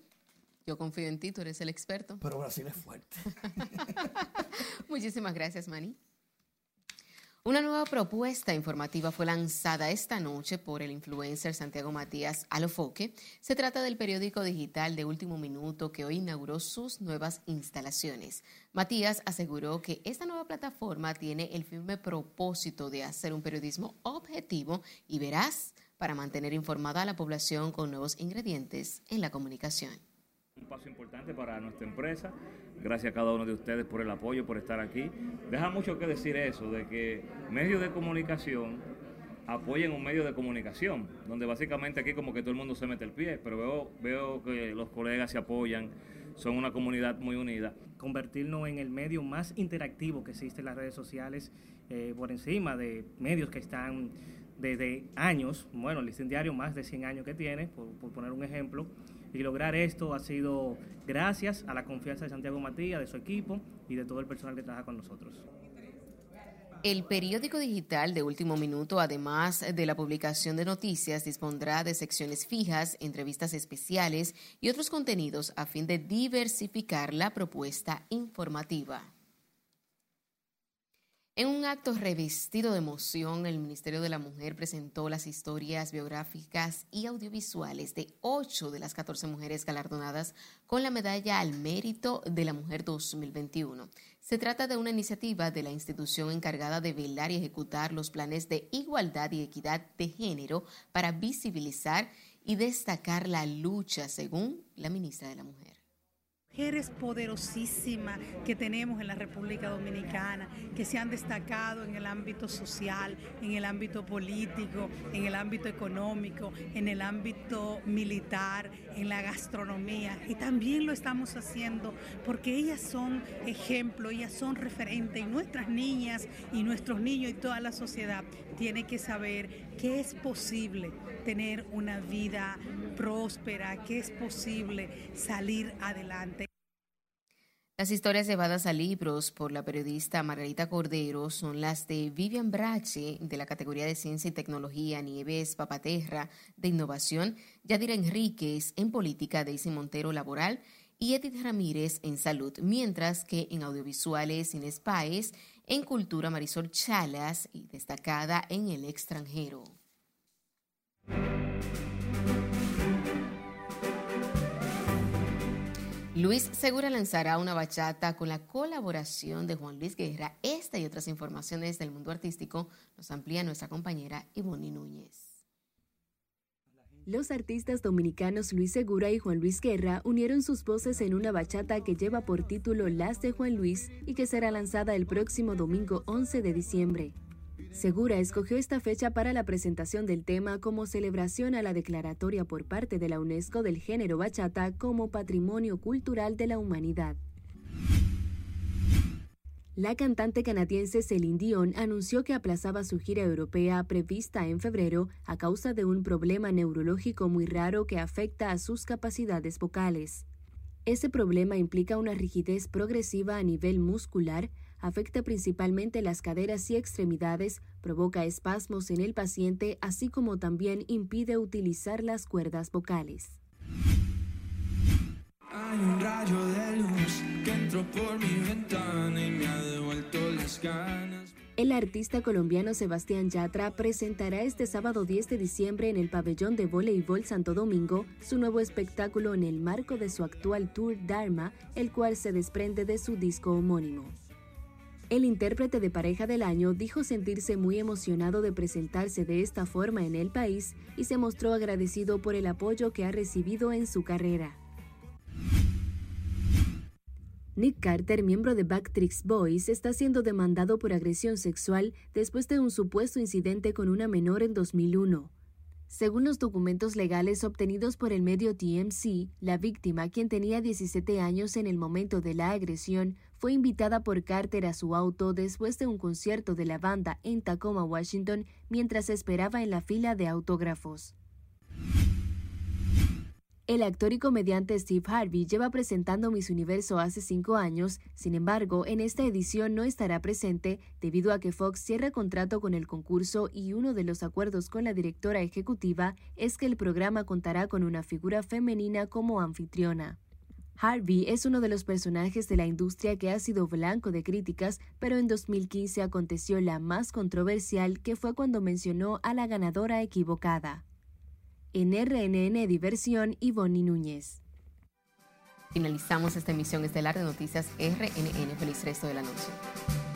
yo confío en ti, tú eres el experto. Pero Brasil es fuerte. Muchísimas gracias, Manny. Una nueva propuesta informativa fue lanzada esta noche por el influencer Santiago Matías Alofoque. Se trata del periódico digital de último minuto que hoy inauguró sus nuevas instalaciones. Matías aseguró que esta nueva plataforma tiene el firme propósito de hacer un periodismo objetivo y veraz para mantener informada a la población con nuevos ingredientes en la comunicación. Un paso importante para nuestra empresa Gracias a cada uno de ustedes por el apoyo, por estar aquí. Deja mucho que decir eso, de que medios de comunicación apoyen un medio de comunicación, donde básicamente aquí como que todo el mundo se mete el pie, pero veo, veo que los colegas se apoyan, son una comunidad muy unida. Convertirnos en el medio más interactivo que existe en las redes sociales, eh, por encima de medios que están desde años, bueno, el listín diario más de 100 años que tiene, por poner un ejemplo, y lograr esto ha sido gracias a la confianza de Santiago Matías, de su equipo y de todo el personal que trabaja con nosotros. El periódico digital de último minuto, además de la publicación de noticias, dispondrá de secciones fijas, entrevistas especiales y otros contenidos a fin de diversificar la propuesta informativa. En un acto revestido de emoción, el Ministerio de la Mujer presentó las historias biográficas y audiovisuales de ocho de las 14 mujeres galardonadas con la Medalla al Mérito de la Mujer 2021. Se trata de una iniciativa de la institución encargada de velar y ejecutar los planes de igualdad y equidad de género para visibilizar y destacar la lucha, según la ministra de la Mujer mujeres poderosísimas que tenemos en la República Dominicana, que se han destacado en el ámbito social, en el ámbito político, en el ámbito económico, en el ámbito militar, en la gastronomía. Y también lo estamos haciendo porque ellas son ejemplo, ellas son referente y nuestras niñas y nuestros niños y toda la sociedad tiene que saber que es posible tener una vida próspera, que es posible salir adelante. Las historias llevadas a libros por la periodista Margarita Cordero son las de Vivian Brache, de la categoría de Ciencia y Tecnología, Nieves Papaterra, de Innovación, Yadira Enríquez, en Política, Daisy Montero, Laboral, y Edith Ramírez, en Salud, mientras que en Audiovisuales, Inés Páez, en Cultura, Marisol Chalas, y destacada en el extranjero. Luis Segura lanzará una bachata con la colaboración de Juan Luis Guerra. Esta y otras informaciones del mundo artístico nos amplía nuestra compañera Ivonne Núñez. Los artistas dominicanos Luis Segura y Juan Luis Guerra unieron sus voces en una bachata que lleva por título Las de Juan Luis y que será lanzada el próximo domingo 11 de diciembre. Segura escogió esta fecha para la presentación del tema como celebración a la declaratoria por parte de la UNESCO del género bachata como Patrimonio Cultural de la Humanidad. La cantante canadiense Celine Dion anunció que aplazaba su gira europea prevista en febrero a causa de un problema neurológico muy raro que afecta a sus capacidades vocales. Ese problema implica una rigidez progresiva a nivel muscular, afecta principalmente las caderas y extremidades, provoca espasmos en el paciente, así como también impide utilizar las cuerdas vocales. Hay un rayo de luz que entró por mi ventana y me ha devuelto las ganas. El artista colombiano Sebastián Yatra presentará este sábado 10 de diciembre en el pabellón de voleibol Santo Domingo su nuevo espectáculo en el marco de su actual tour Dharma, el cual se desprende de su disco homónimo. El intérprete de pareja del año dijo sentirse muy emocionado de presentarse de esta forma en el país y se mostró agradecido por el apoyo que ha recibido en su carrera. Nick Carter, miembro de Backtrix Boys, está siendo demandado por agresión sexual después de un supuesto incidente con una menor en 2001. Según los documentos legales obtenidos por el medio TMC, la víctima, quien tenía 17 años en el momento de la agresión, fue invitada por Carter a su auto después de un concierto de la banda en Tacoma, Washington, mientras esperaba en la fila de autógrafos. El actor y comediante Steve Harvey lleva presentando Miss Universo hace cinco años, sin embargo, en esta edición no estará presente debido a que Fox cierra contrato con el concurso y uno de los acuerdos con la directora ejecutiva es que el programa contará con una figura femenina como anfitriona. Harvey es uno de los personajes de la industria que ha sido blanco de críticas, pero en 2015 aconteció la más controversial que fue cuando mencionó a la ganadora equivocada. En RNN Diversión, Ivonne Núñez. Finalizamos esta emisión estelar de Noticias RNN. Feliz resto de la noche.